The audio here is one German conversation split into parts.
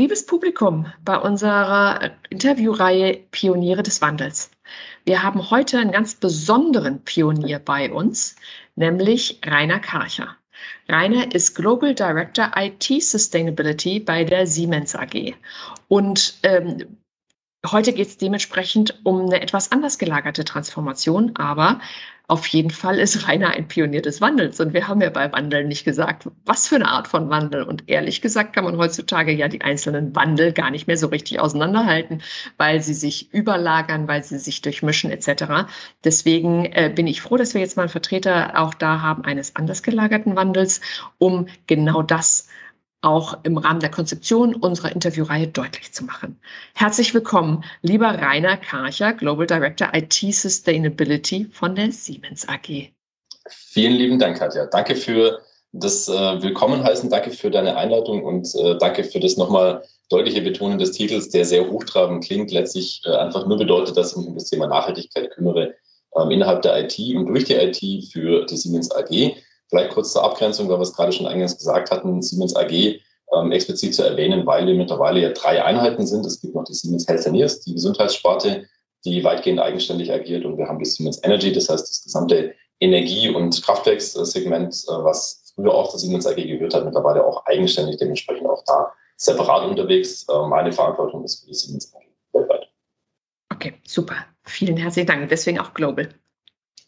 Liebes Publikum, bei unserer Interviewreihe Pioniere des Wandels. Wir haben heute einen ganz besonderen Pionier bei uns, nämlich Rainer Karcher. Rainer ist Global Director IT Sustainability bei der Siemens AG. Und ähm, heute geht es dementsprechend um eine etwas anders gelagerte Transformation, aber auf jeden Fall ist Rainer ein Pionier des Wandels. Und wir haben ja bei Wandel nicht gesagt, was für eine Art von Wandel. Und ehrlich gesagt kann man heutzutage ja die einzelnen Wandel gar nicht mehr so richtig auseinanderhalten, weil sie sich überlagern, weil sie sich durchmischen etc. Deswegen äh, bin ich froh, dass wir jetzt mal einen Vertreter auch da haben eines anders gelagerten Wandels, um genau das auch im Rahmen der Konzeption unserer Interviewreihe deutlich zu machen. Herzlich willkommen, lieber Rainer Karcher, Global Director IT Sustainability von der Siemens AG. Vielen lieben Dank, Katja. Danke für das äh, Willkommen heißen, danke für deine Einleitung und äh, danke für das nochmal deutliche Betonen des Titels, der sehr hochtrabend klingt, letztlich äh, einfach nur bedeutet, dass ich mich um das Thema Nachhaltigkeit kümmere ähm, innerhalb der IT und durch die IT für die Siemens AG. Vielleicht kurz zur Abgrenzung, weil wir es gerade schon eingangs gesagt hatten, Siemens AG ähm, explizit zu erwähnen, weil wir mittlerweile ja drei Einheiten sind. Es gibt noch die Siemens Healthineers, die Gesundheitssparte, die weitgehend eigenständig agiert und wir haben die Siemens Energy, das heißt das gesamte Energie- und Kraftwerkssegment, äh, was früher auch zur Siemens AG gehört hat, mittlerweile auch eigenständig, dementsprechend auch da separat unterwegs. Äh, meine Verantwortung ist für die Siemens AG weltweit. Okay, super. Vielen herzlichen Dank. Deswegen auch Global.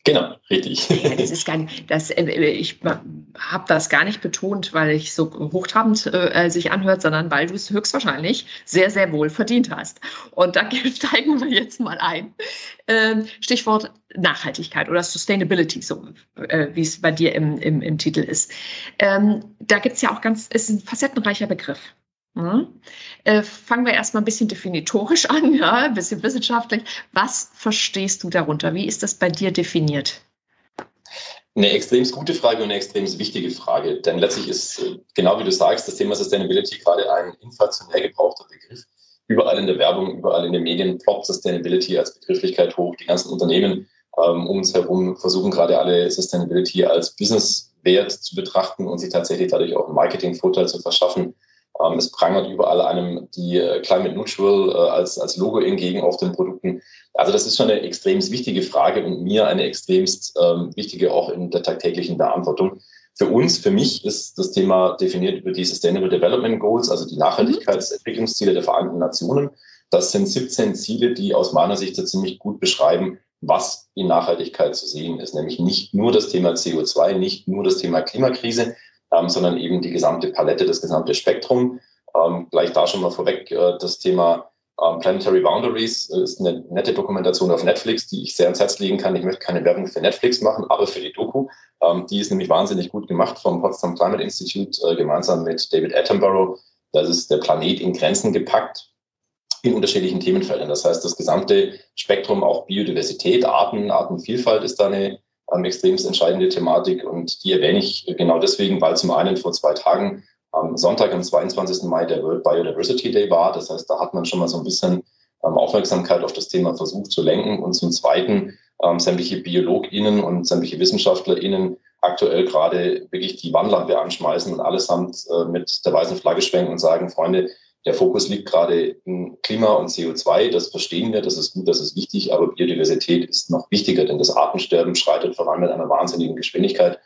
Genau, richtig. Ja, das ist gar nicht, das, äh, ich habe das gar nicht betont, weil ich so hochtrabend äh, sich anhört, sondern weil du es höchstwahrscheinlich sehr, sehr wohl verdient hast. Und da steigen wir jetzt mal ein. Ähm, Stichwort Nachhaltigkeit oder Sustainability, so äh, wie es bei dir im, im, im Titel ist. Ähm, da gibt es ja auch ganz, ist ein facettenreicher Begriff. Mhm. Äh, fangen wir erstmal ein bisschen definitorisch an, ja, ein bisschen wissenschaftlich. Was verstehst du darunter? Wie ist das bei dir definiert? Eine extrem gute Frage und eine extrem wichtige Frage, denn letztlich ist, äh, genau wie du sagst, das Thema Sustainability gerade ein inflationär gebrauchter Begriff. Überall in der Werbung, überall in den Medien ploppt Sustainability als Begrifflichkeit hoch. Die ganzen Unternehmen ähm, um uns herum versuchen gerade alle Sustainability als Businesswert zu betrachten und sich tatsächlich dadurch auch einen Marketingvorteil zu verschaffen. Ähm, es prangert überall einem die äh, Climate Neutral äh, als, als Logo entgegen auf den Produkten. Also das ist schon eine extrem wichtige Frage und mir eine extremst ähm, wichtige auch in der tagtäglichen Beantwortung. Für uns, für mich ist das Thema definiert über die Sustainable Development Goals, also die Nachhaltigkeitsentwicklungsziele der Vereinten Nationen. Das sind 17 Ziele, die aus meiner Sicht so ziemlich gut beschreiben, was in Nachhaltigkeit zu sehen ist. Nämlich nicht nur das Thema CO2, nicht nur das Thema Klimakrise, ähm, sondern eben die gesamte Palette, das gesamte Spektrum. Ähm, gleich da schon mal vorweg äh, das Thema ähm, Planetary Boundaries äh, ist eine nette Dokumentation auf Netflix, die ich sehr ans Herz legen kann. Ich möchte keine Werbung für Netflix machen, aber für die Doku. Ähm, die ist nämlich wahnsinnig gut gemacht vom Potsdam Climate Institute äh, gemeinsam mit David Attenborough. Das ist der Planet in Grenzen gepackt in unterschiedlichen Themenfeldern. Das heißt, das gesamte Spektrum, auch Biodiversität, Arten, Artenvielfalt ist da eine ähm, extremst entscheidende Thematik und die erwähne ich genau deswegen, weil zum einen vor zwei Tagen am Sonntag, am 22. Mai, der World Biodiversity Day war. Das heißt, da hat man schon mal so ein bisschen ähm, Aufmerksamkeit auf das Thema versucht zu lenken und zum Zweiten ähm, sämtliche BiologInnen und sämtliche WissenschaftlerInnen aktuell gerade wirklich die Wandlampe anschmeißen und allesamt äh, mit der weißen Flagge schwenken und sagen, Freunde, der Fokus liegt gerade in Klima und CO2. Das verstehen wir, das ist gut, das ist wichtig, aber Biodiversität ist noch wichtiger, denn das Artensterben schreitet voran mit einer wahnsinnigen Geschwindigkeit.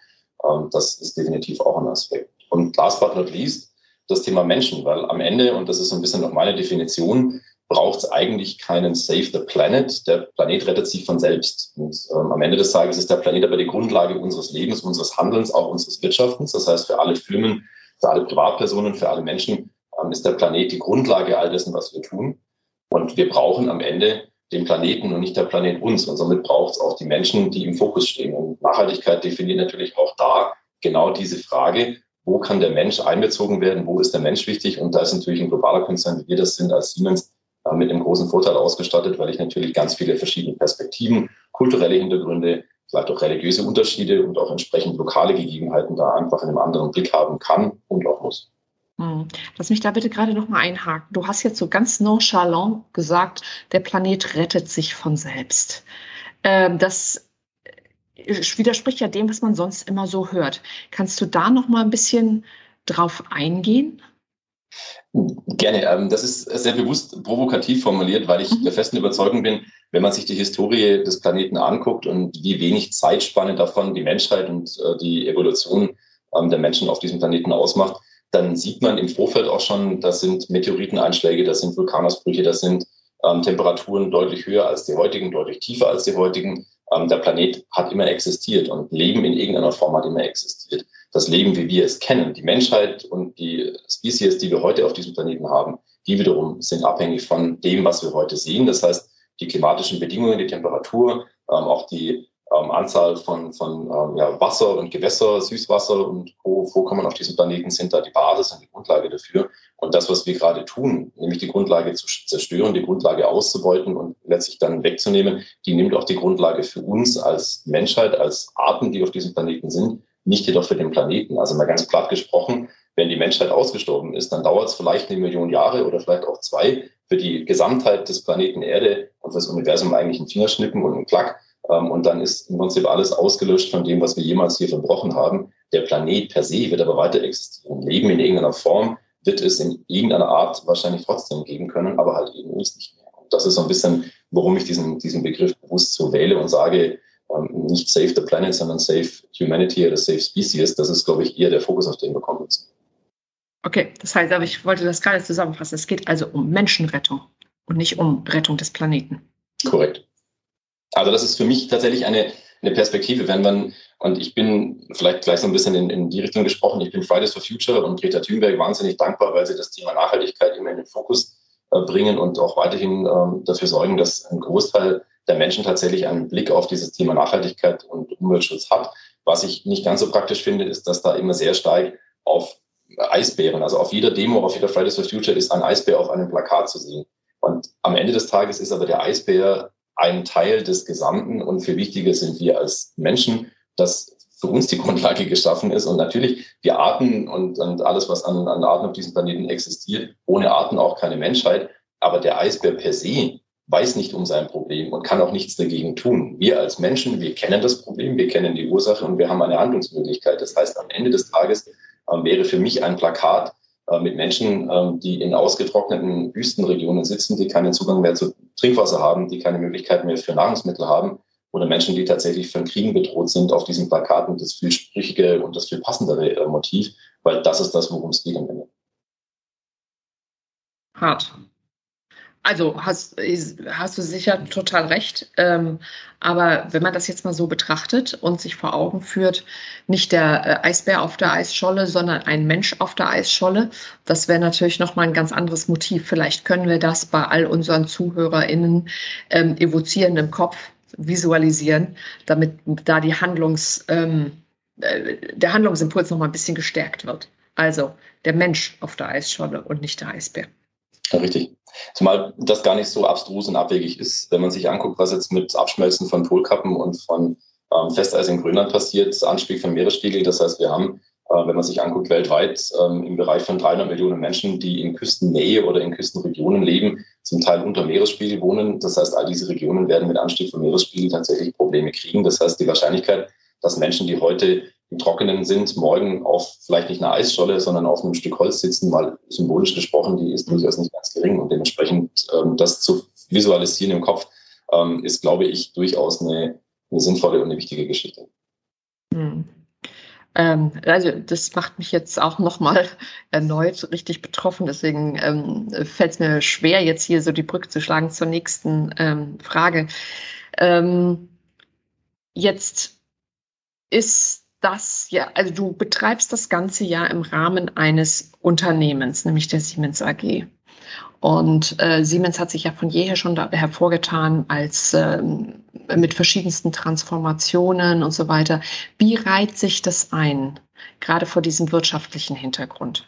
Ähm, das ist definitiv auch ein Aspekt. Und last but not least, das Thema Menschen, weil am Ende, und das ist so ein bisschen noch meine Definition, braucht es eigentlich keinen Save the Planet. Der Planet rettet sich von selbst. Und ähm, am Ende des Tages ist der Planet aber die Grundlage unseres Lebens, unseres Handelns, auch unseres Wirtschaftens. Das heißt, für alle Firmen, für alle Privatpersonen, für alle Menschen ist der Planet die Grundlage all dessen, was wir tun. Und wir brauchen am Ende den Planeten und nicht der Planet uns. Und somit braucht es auch die Menschen, die im Fokus stehen. Und Nachhaltigkeit definiert natürlich auch da genau diese Frage, wo kann der Mensch einbezogen werden, wo ist der Mensch wichtig. Und da ist natürlich ein globaler Konzern, wie wir das sind als Siemens, äh, mit einem großen Vorteil ausgestattet, weil ich natürlich ganz viele verschiedene Perspektiven, kulturelle Hintergründe, vielleicht auch religiöse Unterschiede und auch entsprechend lokale Gegebenheiten da einfach in einem anderen Blick haben kann und auch muss. Hm. Lass mich da bitte gerade noch mal einhaken. Du hast jetzt so ganz nonchalant gesagt, der Planet rettet sich von selbst. Ähm, das äh, widerspricht ja dem, was man sonst immer so hört. Kannst du da noch mal ein bisschen drauf eingehen? Gerne. Ähm, das ist sehr bewusst provokativ formuliert, weil ich mhm. der festen Überzeugung bin, wenn man sich die Historie des Planeten anguckt und wie wenig Zeitspanne davon die Menschheit und äh, die Evolution ähm, der Menschen auf diesem Planeten ausmacht, dann sieht man im Vorfeld auch schon, das sind Meteoriteneinschläge, das sind Vulkanausbrüche, das sind ähm, Temperaturen deutlich höher als die heutigen, deutlich tiefer als die heutigen. Ähm, der Planet hat immer existiert und Leben in irgendeiner Form hat immer existiert. Das Leben, wie wir es kennen, die Menschheit und die Spezies, die wir heute auf diesem Planeten haben, die wiederum sind abhängig von dem, was wir heute sehen. Das heißt, die klimatischen Bedingungen, die Temperatur, ähm, auch die ähm, Anzahl von, von ähm, ja, Wasser und Gewässer, Süßwasser und wo Vorkommen auf diesem Planeten sind da die Basis und die Grundlage dafür. Und das, was wir gerade tun, nämlich die Grundlage zu zerstören, die Grundlage auszubeuten und letztlich dann wegzunehmen, die nimmt auch die Grundlage für uns als Menschheit, als Arten, die auf diesem Planeten sind, nicht jedoch für den Planeten. Also mal ganz platt gesprochen, wenn die Menschheit ausgestorben ist, dann dauert es vielleicht eine Million Jahre oder vielleicht auch zwei für die Gesamtheit des Planeten Erde und das Universum eigentlich ein Fingerschnippen und ein Klack. Ähm, und dann ist im Prinzip alles ausgelöscht von dem, was wir jemals hier verbrochen haben. Der Planet per se wird aber weiter existieren. Leben in irgendeiner Form wird es in irgendeiner Art wahrscheinlich trotzdem geben können, aber halt eben uns nicht mehr. Und das ist so ein bisschen, warum ich diesen, diesen Begriff bewusst so wähle und sage, ähm, nicht Save the Planet, sondern Save Humanity oder Save Species. Das ist, glaube ich, eher der Fokus, auf den wir kommen müssen. Okay, das heißt, aber ich wollte das gerade zusammenfassen. Es geht also um Menschenrettung und nicht um Rettung des Planeten. Korrekt. Also das ist für mich tatsächlich eine, eine Perspektive, wenn man, und ich bin vielleicht gleich so ein bisschen in, in die Richtung gesprochen, ich bin Fridays for Future und Greta Thunberg wahnsinnig dankbar, weil sie das Thema Nachhaltigkeit immer in den Fokus äh, bringen und auch weiterhin ähm, dafür sorgen, dass ein Großteil der Menschen tatsächlich einen Blick auf dieses Thema Nachhaltigkeit und Umweltschutz hat. Was ich nicht ganz so praktisch finde, ist, dass da immer sehr stark auf Eisbären, also auf jeder Demo, auf jeder Fridays for Future ist ein Eisbär auf einem Plakat zu sehen. Und am Ende des Tages ist aber der Eisbär ein Teil des Gesamten und viel wichtiger sind wir als Menschen, dass für uns die Grundlage geschaffen ist. Und natürlich die Arten und, und alles, was an, an Arten auf diesem Planeten existiert, ohne Arten auch keine Menschheit. Aber der Eisbär per se weiß nicht um sein Problem und kann auch nichts dagegen tun. Wir als Menschen, wir kennen das Problem, wir kennen die Ursache und wir haben eine Handlungsmöglichkeit. Das heißt, am Ende des Tages äh, wäre für mich ein Plakat mit Menschen, äh, die in ausgetrockneten Wüstenregionen sitzen, die keinen Zugang mehr zu Trinkwasser haben, die keine Möglichkeit mehr für Nahrungsmittel haben oder Menschen, die tatsächlich von Kriegen bedroht sind, auf diesen Plakaten das viel sprüchige und das viel passendere äh, Motiv, weil das ist das, worum es geht am Ende. Hart. Also hast, hast du sicher total recht. Ähm, aber wenn man das jetzt mal so betrachtet und sich vor Augen führt, nicht der äh, Eisbär auf der Eisscholle, sondern ein Mensch auf der Eisscholle, das wäre natürlich nochmal ein ganz anderes Motiv. Vielleicht können wir das bei all unseren ZuhörerInnen ähm, evozieren im Kopf, visualisieren, damit da die Handlungs, ähm, äh, der Handlungsimpuls nochmal ein bisschen gestärkt wird. Also der Mensch auf der Eisscholle und nicht der Eisbär. Richtig. Zumal das gar nicht so abstrus und abwegig ist, wenn man sich anguckt, was jetzt mit Abschmelzen von Polkappen und von ähm, Festeis in Grönland passiert, Anstieg von Meeresspiegel. Das heißt, wir haben, äh, wenn man sich anguckt, weltweit ähm, im Bereich von 300 Millionen Menschen, die in Küstennähe oder in Küstenregionen leben, zum Teil unter Meeresspiegel wohnen. Das heißt, all diese Regionen werden mit Anstieg von Meeresspiegel tatsächlich Probleme kriegen. Das heißt, die Wahrscheinlichkeit, dass Menschen, die heute im Trockenen sind, morgen auf vielleicht nicht einer Eisscholle, sondern auf einem Stück Holz sitzen, mal symbolisch gesprochen, die ist durchaus nicht ganz gering. Und dementsprechend ähm, das zu visualisieren im Kopf, ähm, ist, glaube ich, durchaus eine, eine sinnvolle und eine wichtige Geschichte. Hm. Ähm, also das macht mich jetzt auch nochmal erneut richtig betroffen. Deswegen ähm, fällt es mir schwer, jetzt hier so die Brücke zu schlagen zur nächsten ähm, Frage. Jetzt ist das ja, also du betreibst das ganze ja im Rahmen eines Unternehmens, nämlich der Siemens AG. Und äh, Siemens hat sich ja von jeher schon da hervorgetan als ähm, mit verschiedensten Transformationen und so weiter. Wie reiht sich das ein, gerade vor diesem wirtschaftlichen Hintergrund?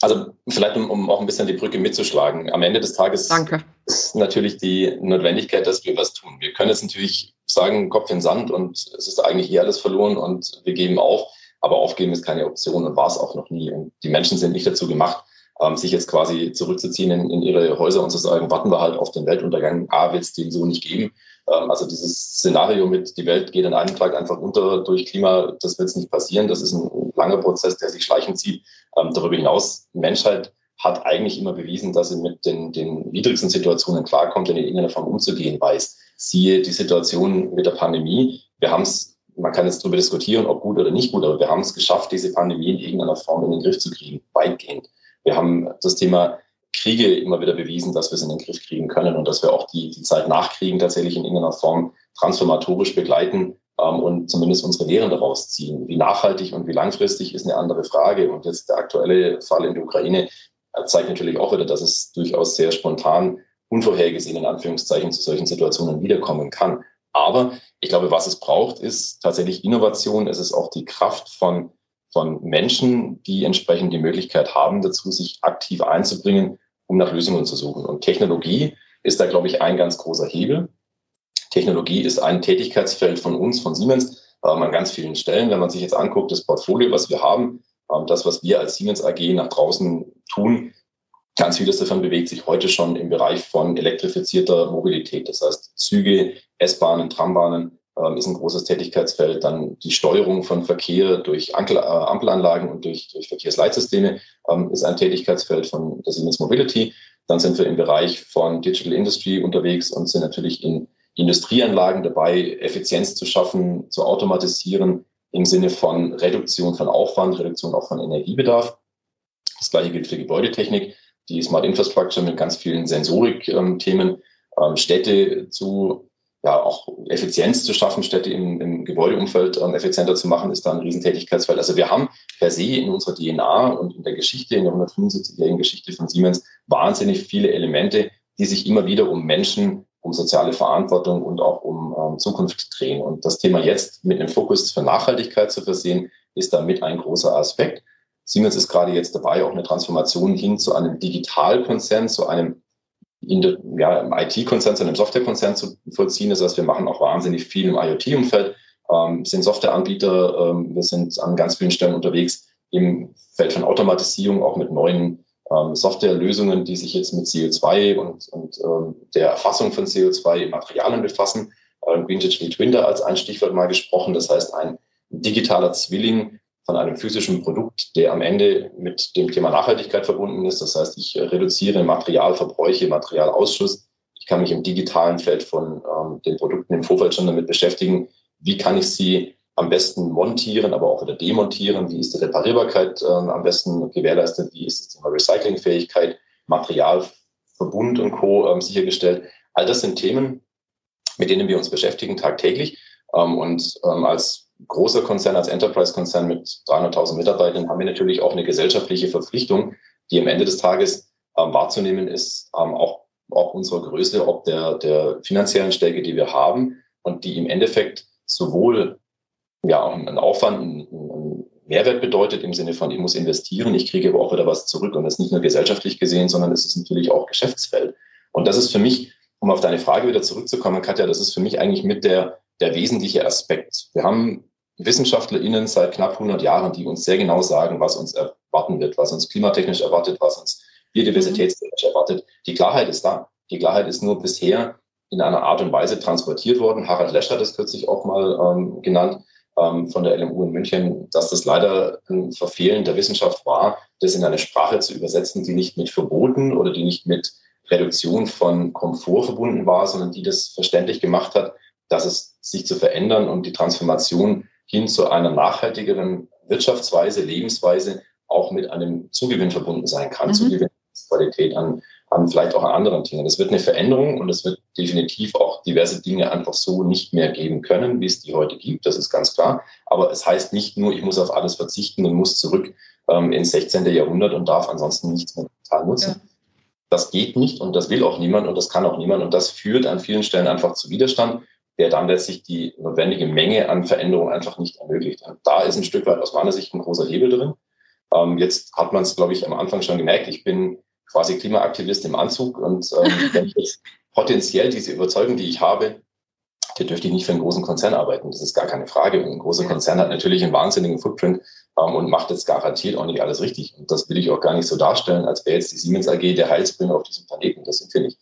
Also vielleicht, um, um, auch ein bisschen die Brücke mitzuschlagen. Am Ende des Tages Danke. ist natürlich die Notwendigkeit, dass wir was tun. Wir können jetzt natürlich sagen, Kopf in Sand und es ist eigentlich eh alles verloren und wir geben auf. Aber aufgeben ist keine Option und war es auch noch nie. Und die Menschen sind nicht dazu gemacht, ähm, sich jetzt quasi zurückzuziehen in, in, ihre Häuser und zu sagen, warten wir halt auf den Weltuntergang. A, wird es den so nicht geben. Ähm, also dieses Szenario mit, die Welt geht an einem Tag einfach unter durch Klima, das wird nicht passieren. Das ist ein langer Prozess, der sich schleichend zieht. Ähm, darüber hinaus, Menschheit hat eigentlich immer bewiesen, dass sie mit den, den widrigsten Situationen klarkommt und in irgendeiner Form umzugehen weiß. Siehe die Situation mit der Pandemie. Wir haben es, man kann jetzt darüber diskutieren, ob gut oder nicht gut, aber wir haben es geschafft, diese Pandemie in irgendeiner Form in den Griff zu kriegen, weitgehend. Wir haben das Thema Kriege immer wieder bewiesen, dass wir es in den Griff kriegen können und dass wir auch die, die Zeit nach Kriegen tatsächlich in irgendeiner Form transformatorisch begleiten ähm, und zumindest unsere Lehren daraus ziehen. Wie nachhaltig und wie langfristig ist eine andere Frage. Und jetzt der aktuelle Fall in der Ukraine zeigt natürlich auch wieder, dass es durchaus sehr spontan, unvorhergesehen in Anführungszeichen zu solchen Situationen wiederkommen kann. Aber ich glaube, was es braucht, ist tatsächlich Innovation. Es ist auch die Kraft von, von Menschen, die entsprechend die Möglichkeit haben, dazu sich aktiv einzubringen, um nach Lösungen zu suchen. Und Technologie ist da, glaube ich, ein ganz großer Hebel. Technologie ist ein Tätigkeitsfeld von uns, von Siemens, ähm, an ganz vielen Stellen. Wenn man sich jetzt anguckt, das Portfolio, was wir haben, ähm, das, was wir als Siemens AG nach draußen tun, ganz vieles davon bewegt sich heute schon im Bereich von elektrifizierter Mobilität. Das heißt, Züge, S-Bahnen, Trambahnen ähm, ist ein großes Tätigkeitsfeld. Dann die Steuerung von Verkehr durch Ampel, äh, Ampelanlagen und durch, durch Verkehrsleitsysteme ähm, ist ein Tätigkeitsfeld von der Siemens Mobility. Dann sind wir im Bereich von Digital Industry unterwegs und sind natürlich in Industrieanlagen dabei, Effizienz zu schaffen, zu automatisieren, im Sinne von Reduktion von Aufwand, Reduktion auch von Energiebedarf. Das gleiche gilt für Gebäudetechnik, die Smart Infrastructure mit ganz vielen Sensorik-Themen, ähm, Städte zu, ja, auch Effizienz zu schaffen, Städte im, im Gebäudeumfeld ähm, effizienter zu machen, ist da ein Riesentätigkeitsfeld. Also wir haben per se in unserer DNA und in der Geschichte, in der 175-jährigen Geschichte von Siemens, wahnsinnig viele Elemente, die sich immer wieder um Menschen um soziale Verantwortung und auch um ähm, Zukunft drehen. Und das Thema jetzt mit dem Fokus für Nachhaltigkeit zu versehen, ist damit ein großer Aspekt. Siemens ist gerade jetzt dabei, auch eine Transformation hin zu einem Digitalkonzern, zu einem ja, IT-Konzern, zu einem Softwarekonzern zu vollziehen. Das heißt, wir machen auch wahnsinnig viel im IoT-Umfeld, ähm, sind Softwareanbieter, ähm, wir sind an ganz vielen Stellen unterwegs im Feld von Automatisierung, auch mit neuen ähm, Softwarelösungen, die sich jetzt mit CO2 und, und ähm, der Erfassung von CO2 in Materialien befassen. Ähm, Green Digital Twin als ein Stichwort mal gesprochen. Das heißt, ein digitaler Zwilling von einem physischen Produkt, der am Ende mit dem Thema Nachhaltigkeit verbunden ist. Das heißt, ich reduziere Materialverbräuche, Materialausschuss. Ich kann mich im digitalen Feld von ähm, den Produkten im Vorfeld schon damit beschäftigen, wie kann ich sie am besten montieren, aber auch wieder demontieren? Wie ist die Reparierbarkeit äh, am besten gewährleistet? Wie ist das Thema Recyclingfähigkeit, Materialverbund und Co. Ähm, sichergestellt? All das sind Themen, mit denen wir uns beschäftigen tagtäglich. Ähm, und ähm, als großer Konzern, als Enterprise-Konzern mit 300.000 Mitarbeitern haben wir natürlich auch eine gesellschaftliche Verpflichtung, die am Ende des Tages ähm, wahrzunehmen ist, ähm, auch, auch unserer Größe, ob der, der finanziellen Stärke, die wir haben und die im Endeffekt sowohl ja auch ein Aufwand, ein, ein Mehrwert bedeutet im Sinne von, ich muss investieren, ich kriege aber auch wieder was zurück und das nicht nur gesellschaftlich gesehen, sondern es ist natürlich auch Geschäftsfeld. Und das ist für mich, um auf deine Frage wieder zurückzukommen, Katja, das ist für mich eigentlich mit der, der wesentliche Aspekt. Wir haben WissenschaftlerInnen seit knapp 100 Jahren, die uns sehr genau sagen, was uns erwarten wird, was uns klimatechnisch erwartet, was uns biodiversitätstechnisch erwartet. Die Klarheit ist da. Die Klarheit ist nur bisher in einer Art und Weise transportiert worden. Harald Lesch hat das kürzlich auch mal ähm, genannt ähm, von der LMU in München, dass das leider ein Verfehlen der Wissenschaft war, das in eine Sprache zu übersetzen, die nicht mit Verboten oder die nicht mit Reduktion von Komfort verbunden war, sondern die das verständlich gemacht hat, dass es sich zu verändern und die Transformation hin zu einer nachhaltigeren Wirtschaftsweise, Lebensweise auch mit einem Zugewinn verbunden sein kann, mhm. Zugewinnqualität an an vielleicht auch an anderen Dingen. Es wird eine Veränderung und es wird definitiv auch diverse Dinge einfach so nicht mehr geben können, wie es die heute gibt. Das ist ganz klar. Aber es heißt nicht nur, ich muss auf alles verzichten und muss zurück ähm, ins 16. Jahrhundert und darf ansonsten nichts mehr total nutzen. Ja. Das geht nicht und das will auch niemand und das kann auch niemand. Und das führt an vielen Stellen einfach zu Widerstand, der dann letztlich die notwendige Menge an Veränderungen einfach nicht ermöglicht. Und da ist ein Stück weit aus meiner Sicht ein großer Hebel drin. Ähm, jetzt hat man es, glaube ich, am Anfang schon gemerkt. Ich bin quasi Klimaaktivist im Anzug. Und ähm, wenn ich jetzt potenziell diese Überzeugung, die ich habe, der dürfte ich nicht für einen großen Konzern arbeiten. Das ist gar keine Frage. ein großer Konzern hat natürlich einen wahnsinnigen Footprint ähm, und macht jetzt garantiert auch nicht alles richtig. Und das will ich auch gar nicht so darstellen, als wäre jetzt die Siemens AG der Heilsbringer auf diesem Planeten. Das sind wir nicht.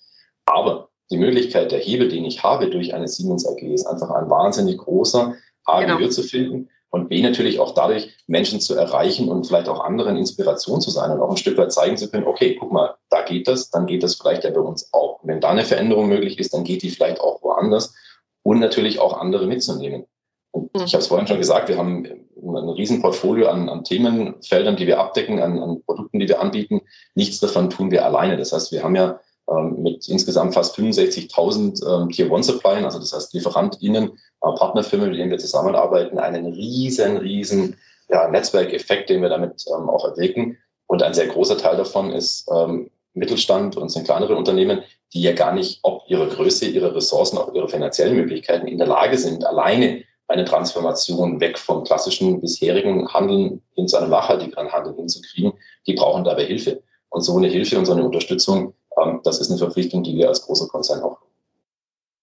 Aber die Möglichkeit, der Hebel, den ich habe durch eine Siemens AG, ist einfach ein wahnsinnig großer, A, genau. Gehör zu finden und B natürlich auch dadurch Menschen zu erreichen und vielleicht auch anderen Inspiration zu sein und auch ein Stück weit zeigen zu können, okay, guck mal, da geht das, dann geht das vielleicht ja bei uns auch. Und wenn da eine Veränderung möglich ist, dann geht die vielleicht auch woanders und natürlich auch andere mitzunehmen. Und mhm. ich habe es vorhin schon gesagt, wir haben ein riesen Portfolio an, an Themenfeldern, die wir abdecken, an, an Produkten, die wir anbieten. Nichts davon tun wir alleine. Das heißt, wir haben ja mit insgesamt fast 65.000 ähm, Tier One Suppliern, also das heißt LieferantInnen, äh, Partnerfirmen, mit denen wir zusammenarbeiten, einen riesen, riesen ja, Netzwerkeffekt, den wir damit ähm, auch erwirken. Und ein sehr großer Teil davon ist ähm, Mittelstand und sind kleinere Unternehmen, die ja gar nicht, ob ihre Größe, ihre Ressourcen, auch ihre finanziellen Möglichkeiten in der Lage sind, alleine eine Transformation weg vom klassischen bisherigen Handeln hin zu einem nachhaltigeren Handeln hinzukriegen. Die brauchen dabei Hilfe. Und so eine Hilfe und so eine Unterstützung ähm, das ist eine Verpflichtung, die wir als großer Konzern auch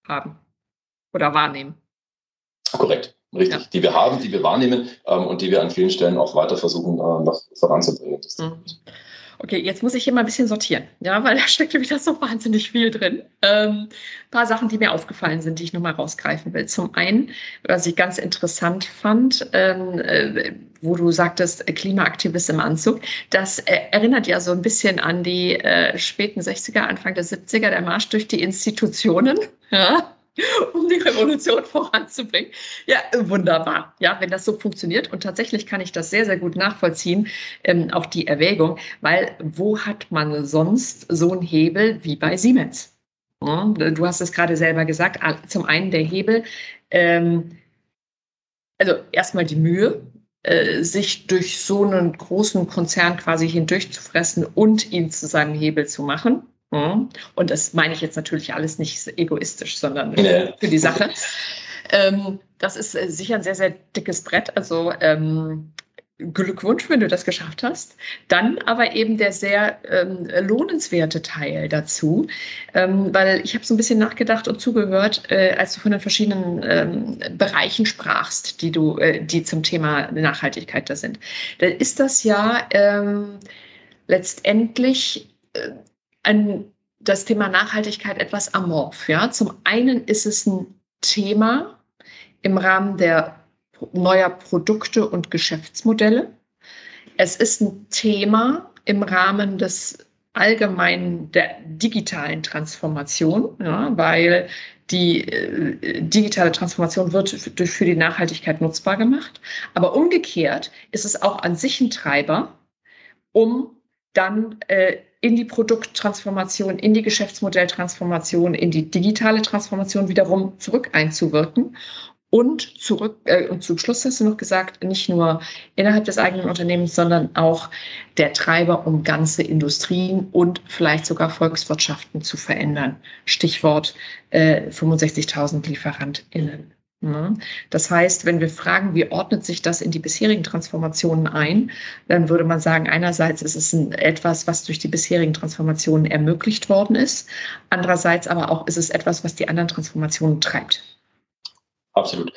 haben oder wahrnehmen. Korrekt, richtig. Ja. Die wir haben, die wir wahrnehmen ähm, und die wir an vielen Stellen auch weiter versuchen, äh, noch voranzubringen. Mhm. Okay, jetzt muss ich hier mal ein bisschen sortieren, ja, weil da steckt wieder so wahnsinnig viel drin. Ähm, paar Sachen, die mir aufgefallen sind, die ich nochmal rausgreifen will. Zum einen, was ich ganz interessant fand, ähm, äh, wo du sagtest, Klimaaktivist im Anzug, das äh, erinnert ja so ein bisschen an die äh, späten 60er, Anfang der 70er, der Marsch durch die Institutionen. Ja? um die Revolution voranzubringen. Ja, wunderbar. Ja, wenn das so funktioniert. Und tatsächlich kann ich das sehr, sehr gut nachvollziehen, ähm, auch die Erwägung, weil wo hat man sonst so einen Hebel wie bei Siemens? Ja, du hast es gerade selber gesagt. Zum einen der Hebel, ähm, also erstmal die Mühe, äh, sich durch so einen großen Konzern quasi hindurchzufressen und ihn zu seinem Hebel zu machen. Mhm. Und das meine ich jetzt natürlich alles nicht egoistisch, sondern nee. für die Sache. Ähm, das ist äh, sicher ein sehr, sehr dickes Brett. Also ähm, Glückwunsch, wenn du das geschafft hast. Dann aber eben der sehr ähm, lohnenswerte Teil dazu, ähm, weil ich habe so ein bisschen nachgedacht und zugehört, äh, als du von den verschiedenen ähm, Bereichen sprachst, die du, äh, die zum Thema Nachhaltigkeit da sind. Da ist das ja ähm, letztendlich äh, ein, das Thema Nachhaltigkeit etwas amorph. Ja? Zum einen ist es ein Thema im Rahmen der neuer Produkte und Geschäftsmodelle. Es ist ein Thema im Rahmen des allgemeinen der digitalen Transformation, ja, weil die äh, digitale Transformation wird für, für die Nachhaltigkeit nutzbar gemacht. Aber umgekehrt ist es auch an sich ein Treiber, um dann äh, in die Produkttransformation, in die Geschäftsmodelltransformation, in die digitale Transformation wiederum zurück einzuwirken. Und zurück, äh, und zum Schluss hast du noch gesagt, nicht nur innerhalb des eigenen Unternehmens, sondern auch der Treiber, um ganze Industrien und vielleicht sogar Volkswirtschaften zu verändern. Stichwort äh, 65.000 LieferantInnen. Ne? Das heißt, wenn wir fragen, wie ordnet sich das in die bisherigen Transformationen ein, dann würde man sagen, einerseits ist es etwas, was durch die bisherigen Transformationen ermöglicht worden ist. Andererseits aber auch ist es etwas, was die anderen Transformationen treibt. Absolut.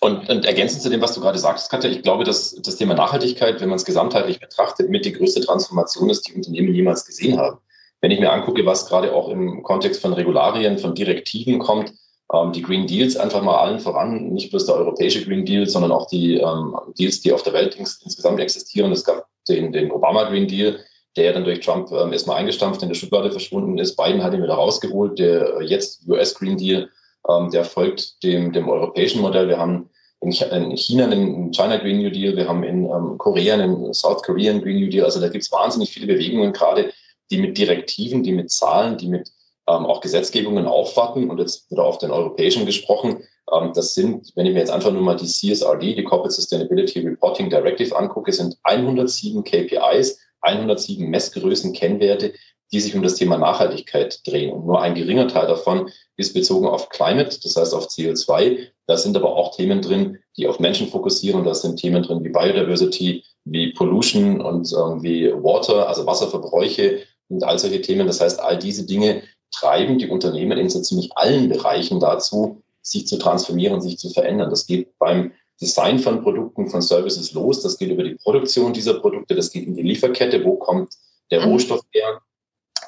Und, und ergänzend zu dem, was du gerade sagst, Katja, ich glaube, dass das Thema Nachhaltigkeit, wenn man es gesamtheitlich betrachtet, mit die größte Transformation ist, die Unternehmen jemals gesehen haben. Wenn ich mir angucke, was gerade auch im Kontext von Regularien, von Direktiven kommt, ähm, die Green Deals einfach mal allen voran, nicht bloß der europäische Green Deal, sondern auch die ähm, Deals, die auf der Welt ins, insgesamt existieren. Es gab den, den Obama Green Deal, der dann durch Trump ähm, erstmal eingestampft in der Schublade verschwunden ist. Biden hat ihn wieder rausgeholt. Der äh, jetzt US Green Deal, ähm, der folgt dem, dem europäischen Modell. Wir haben in China einen China Green New Deal, wir haben in ähm, Korea einen South Korean Green New Deal. Also da gibt es wahnsinnig viele Bewegungen gerade, die mit Direktiven, die mit Zahlen, die mit ähm, auch Gesetzgebungen aufwarten. Und jetzt wird auf den europäischen gesprochen. Ähm, das sind, wenn ich mir jetzt einfach nur mal die CSRD, die Corporate Sustainability Reporting Directive angucke, sind 107 KPIs, 107 Messgrößen, Kennwerte, die sich um das Thema Nachhaltigkeit drehen. Und nur ein geringer Teil davon ist bezogen auf Climate, das heißt auf CO2. Da sind aber auch Themen drin, die auf Menschen fokussieren. Da sind Themen drin wie Biodiversity, wie Pollution und ähm, wie Water, also Wasserverbräuche und all solche Themen. Das heißt, all diese Dinge treiben die Unternehmen in so ziemlich allen Bereichen dazu, sich zu transformieren, sich zu verändern. Das geht beim Design von Produkten, von Services los, das geht über die Produktion dieser Produkte, das geht in die Lieferkette, wo kommt der mhm. Rohstoff her,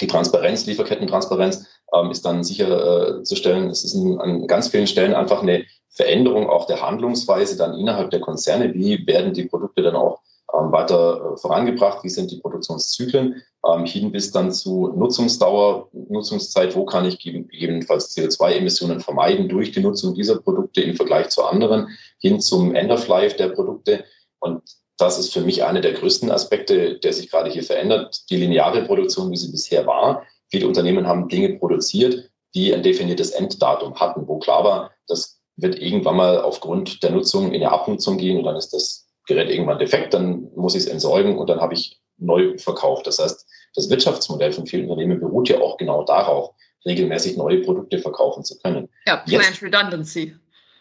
die Transparenz, Lieferkettentransparenz, ähm, ist dann sicherzustellen, äh, es ist in, an ganz vielen Stellen einfach eine Veränderung auch der Handlungsweise dann innerhalb der Konzerne. Wie werden die Produkte dann auch weiter äh, vorangebracht? Wie sind die Produktionszyklen? Ähm, hin bis dann zu Nutzungsdauer, Nutzungszeit. Wo kann ich gegebenenfalls CO2-Emissionen vermeiden durch die Nutzung dieser Produkte im Vergleich zu anderen? Hin zum End-of-Life der Produkte. Und das ist für mich einer der größten Aspekte, der sich gerade hier verändert. Die lineare Produktion, wie sie bisher war. Viele Unternehmen haben Dinge produziert, die ein definiertes Enddatum hatten, wo klar war, das wird irgendwann mal aufgrund der Nutzung in eine Abnutzung gehen und dann ist das Gerät irgendwann defekt, dann muss ich es entsorgen und dann habe ich neu verkauft. Das heißt, das Wirtschaftsmodell von vielen Unternehmen beruht ja auch genau darauf, regelmäßig neue Produkte verkaufen zu können. Ja, Plant Redundancy.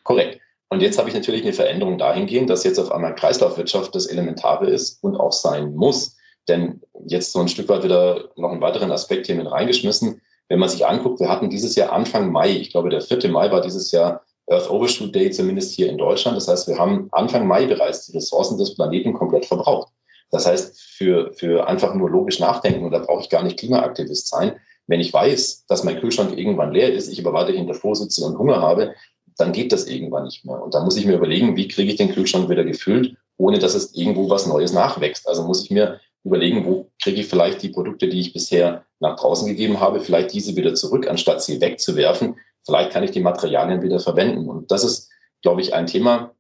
Korrekt. Und jetzt habe ich natürlich eine Veränderung dahingehend, dass jetzt auf einmal Kreislaufwirtschaft das Elementare ist und auch sein muss. Denn jetzt so ein Stück weit wieder noch einen weiteren Aspekt hier mit reingeschmissen. Wenn man sich anguckt, wir hatten dieses Jahr Anfang Mai, ich glaube der 4. Mai war dieses Jahr Earth Overshoot Day, zumindest hier in Deutschland. Das heißt, wir haben Anfang Mai bereits die Ressourcen des Planeten komplett verbraucht. Das heißt, für, für einfach nur logisch nachdenken, und da brauche ich gar nicht Klimaaktivist sein, wenn ich weiß, dass mein Kühlschrank irgendwann leer ist, ich aber weiterhin davor sitze und Hunger habe, dann geht das irgendwann nicht mehr. Und dann muss ich mir überlegen, wie kriege ich den Kühlschrank wieder gefüllt, ohne dass es irgendwo was Neues nachwächst. Also muss ich mir überlegen, wo kriege ich vielleicht die Produkte, die ich bisher nach draußen gegeben habe, vielleicht diese wieder zurück, anstatt sie wegzuwerfen. Vielleicht kann ich die Materialien wieder verwenden. Und das ist, glaube ich, ein Thema,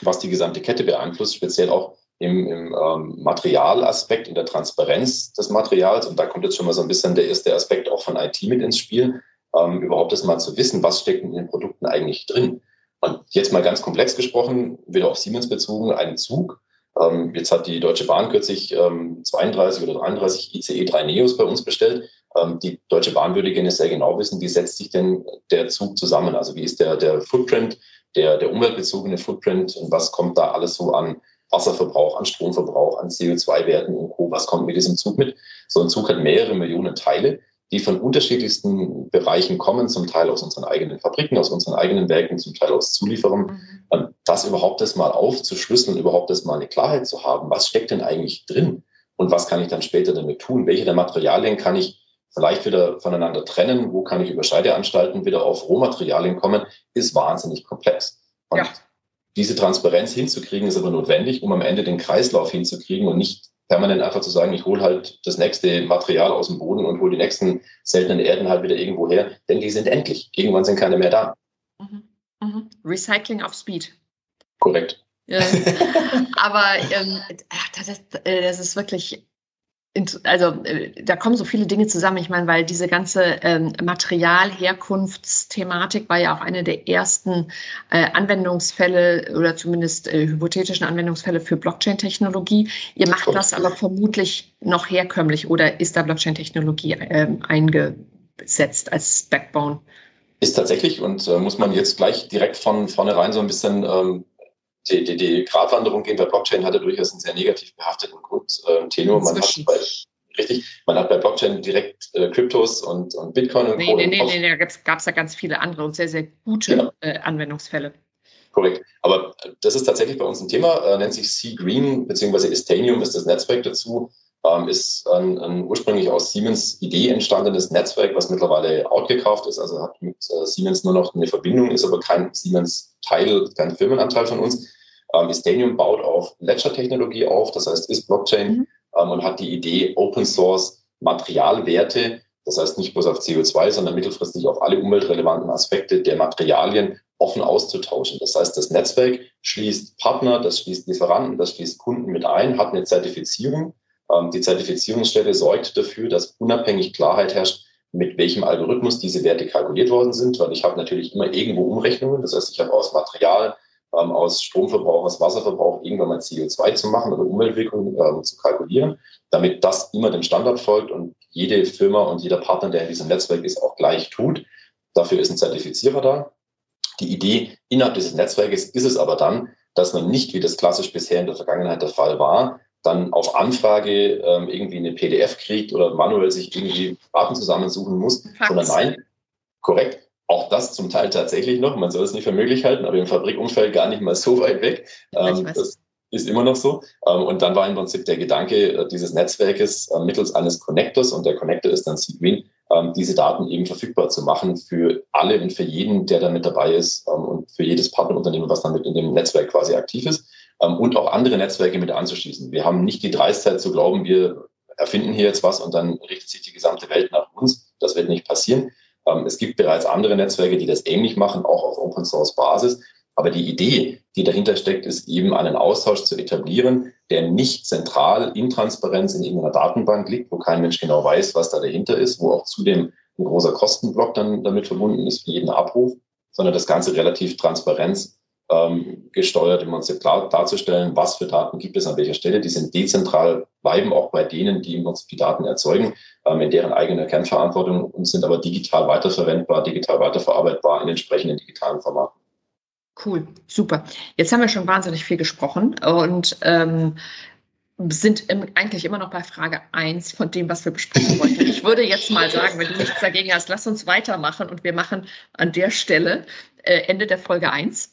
was die gesamte Kette beeinflusst, speziell auch im, im ähm, Materialaspekt, in der Transparenz des Materials. Und da kommt jetzt schon mal so ein bisschen der erste Aspekt auch von IT mit ins Spiel, ähm, überhaupt das mal zu wissen, was steckt in den Produkten eigentlich drin. Und jetzt mal ganz komplex gesprochen, wieder auf Siemens bezogen, einen Zug ähm, jetzt hat die Deutsche Bahn kürzlich ähm, 32 oder 33 ICE 3 Neos bei uns bestellt. Ähm, die Deutsche Bahn würde gerne sehr genau wissen, wie setzt sich denn der Zug zusammen? Also wie ist der, der Footprint, der, der umweltbezogene Footprint und was kommt da alles so an Wasserverbrauch, an Stromverbrauch, an CO2-Werten und Co. Was kommt mit diesem Zug mit? So ein Zug hat mehrere Millionen Teile die von unterschiedlichsten Bereichen kommen, zum Teil aus unseren eigenen Fabriken, aus unseren eigenen Werken, zum Teil aus Zulieferern. Mhm. Ähm, das überhaupt das mal aufzuschlüsseln, überhaupt das mal eine Klarheit zu haben, was steckt denn eigentlich drin und was kann ich dann später damit tun? Welche der Materialien kann ich vielleicht wieder voneinander trennen? Wo kann ich über Scheideanstalten wieder auf Rohmaterialien kommen? Ist wahnsinnig komplex. Und ja. diese Transparenz hinzukriegen, ist aber notwendig, um am Ende den Kreislauf hinzukriegen und nicht permanent einfach zu sagen, ich hole halt das nächste Material aus dem Boden und hole die nächsten seltenen Erden halt wieder irgendwo her, denn die sind endlich. Irgendwann sind keine mehr da. Mhm. Mhm. Recycling of Speed. Korrekt. Ja. Aber ähm, das, das, ist wirklich also äh, da kommen so viele Dinge zusammen. Ich meine, weil diese ganze ähm, Materialherkunftsthematik war ja auch eine der ersten äh, Anwendungsfälle oder zumindest äh, hypothetischen Anwendungsfälle für Blockchain-Technologie. Ihr macht das aber vermutlich noch herkömmlich oder ist da Blockchain-Technologie ähm, eingesetzt als Backbone? Ist tatsächlich und äh, muss man jetzt gleich direkt von vornherein so ein bisschen ähm, die, die, die Gratwanderung gehen bei Blockchain hatte durchaus einen sehr negativ behafteten Grundtenor. Äh, man hat bei, richtig, man hat bei Blockchain direkt äh, Kryptos und, und Bitcoin und Nee, nee, nee, nee, da gab es ja ganz viele andere und sehr, sehr gute genau. äh, Anwendungsfälle. Korrekt. Aber das ist tatsächlich bei uns ein Thema, äh, nennt sich Sea Green, beziehungsweise Istanium ist das Netzwerk dazu. Ähm, ist ein, ein, ursprünglich aus Siemens Idee entstandenes Netzwerk, was mittlerweile outgekauft ist, also hat mit äh, Siemens nur noch eine Verbindung, ist aber kein Siemens-Teil, kein Firmenanteil von uns. Ähm, Istanium baut auf Ledger-Technologie auf, das heißt, ist Blockchain mhm. ähm, und hat die Idee, Open Source Materialwerte, das heißt nicht bloß auf CO2, sondern mittelfristig auf alle umweltrelevanten Aspekte der Materialien offen auszutauschen. Das heißt, das Netzwerk schließt Partner, das schließt Lieferanten, das schließt Kunden mit ein, hat eine Zertifizierung die Zertifizierungsstelle sorgt dafür, dass unabhängig Klarheit herrscht, mit welchem Algorithmus diese Werte kalkuliert worden sind, weil ich habe natürlich immer irgendwo Umrechnungen. Das heißt, ich habe aus Material, ähm, aus Stromverbrauch, aus Wasserverbrauch irgendwann mal CO2 zu machen oder Umweltwirkungen ähm, zu kalkulieren, damit das immer dem Standard folgt und jede Firma und jeder Partner, der in diesem Netzwerk ist, auch gleich tut. Dafür ist ein Zertifizierer da. Die Idee innerhalb dieses Netzwerkes ist es aber dann, dass man nicht, wie das klassisch bisher in der Vergangenheit der Fall war, dann auf Anfrage ähm, irgendwie eine PDF kriegt oder manuell sich irgendwie Daten zusammensuchen muss, Fax. sondern nein, korrekt, auch das zum Teil tatsächlich noch, man soll es nicht für möglich halten, aber im Fabrikumfeld gar nicht mal so weit weg. Ähm, das ist immer noch so. Ähm, und dann war im Prinzip der Gedanke äh, dieses Netzwerkes äh, mittels eines Connectors und der Connector ist dann Seedgreen, ähm, diese Daten eben verfügbar zu machen für alle und für jeden, der da mit dabei ist ähm, und für jedes Partnerunternehmen, was damit in dem Netzwerk quasi aktiv ist und auch andere Netzwerke mit anzuschließen. Wir haben nicht die Dreistheit zu glauben, wir erfinden hier jetzt was und dann richtet sich die gesamte Welt nach uns. Das wird nicht passieren. Ähm, es gibt bereits andere Netzwerke, die das ähnlich machen, auch auf Open Source Basis. Aber die Idee, die dahinter steckt, ist eben einen Austausch zu etablieren, der nicht zentral in Transparenz in irgendeiner Datenbank liegt, wo kein Mensch genau weiß, was da dahinter ist, wo auch zudem ein großer Kostenblock dann damit verbunden ist für jeden Abruf, sondern das Ganze relativ transparent ähm, gesteuert, im Prinzip klar darzustellen, was für Daten gibt es an welcher Stelle. Die sind dezentral, bleiben auch bei denen, die im Prinzip die Daten erzeugen, ähm, in deren eigener Kernverantwortung und sind aber digital weiterverwendbar, digital weiterverarbeitbar in entsprechenden digitalen Formaten. Cool, super. Jetzt haben wir schon wahnsinnig viel gesprochen und ähm, sind im, eigentlich immer noch bei Frage 1 von dem, was wir besprechen wollten. Ich würde jetzt mal sagen, wenn du nichts dagegen hast, lass uns weitermachen und wir machen an der Stelle äh, Ende der Folge 1.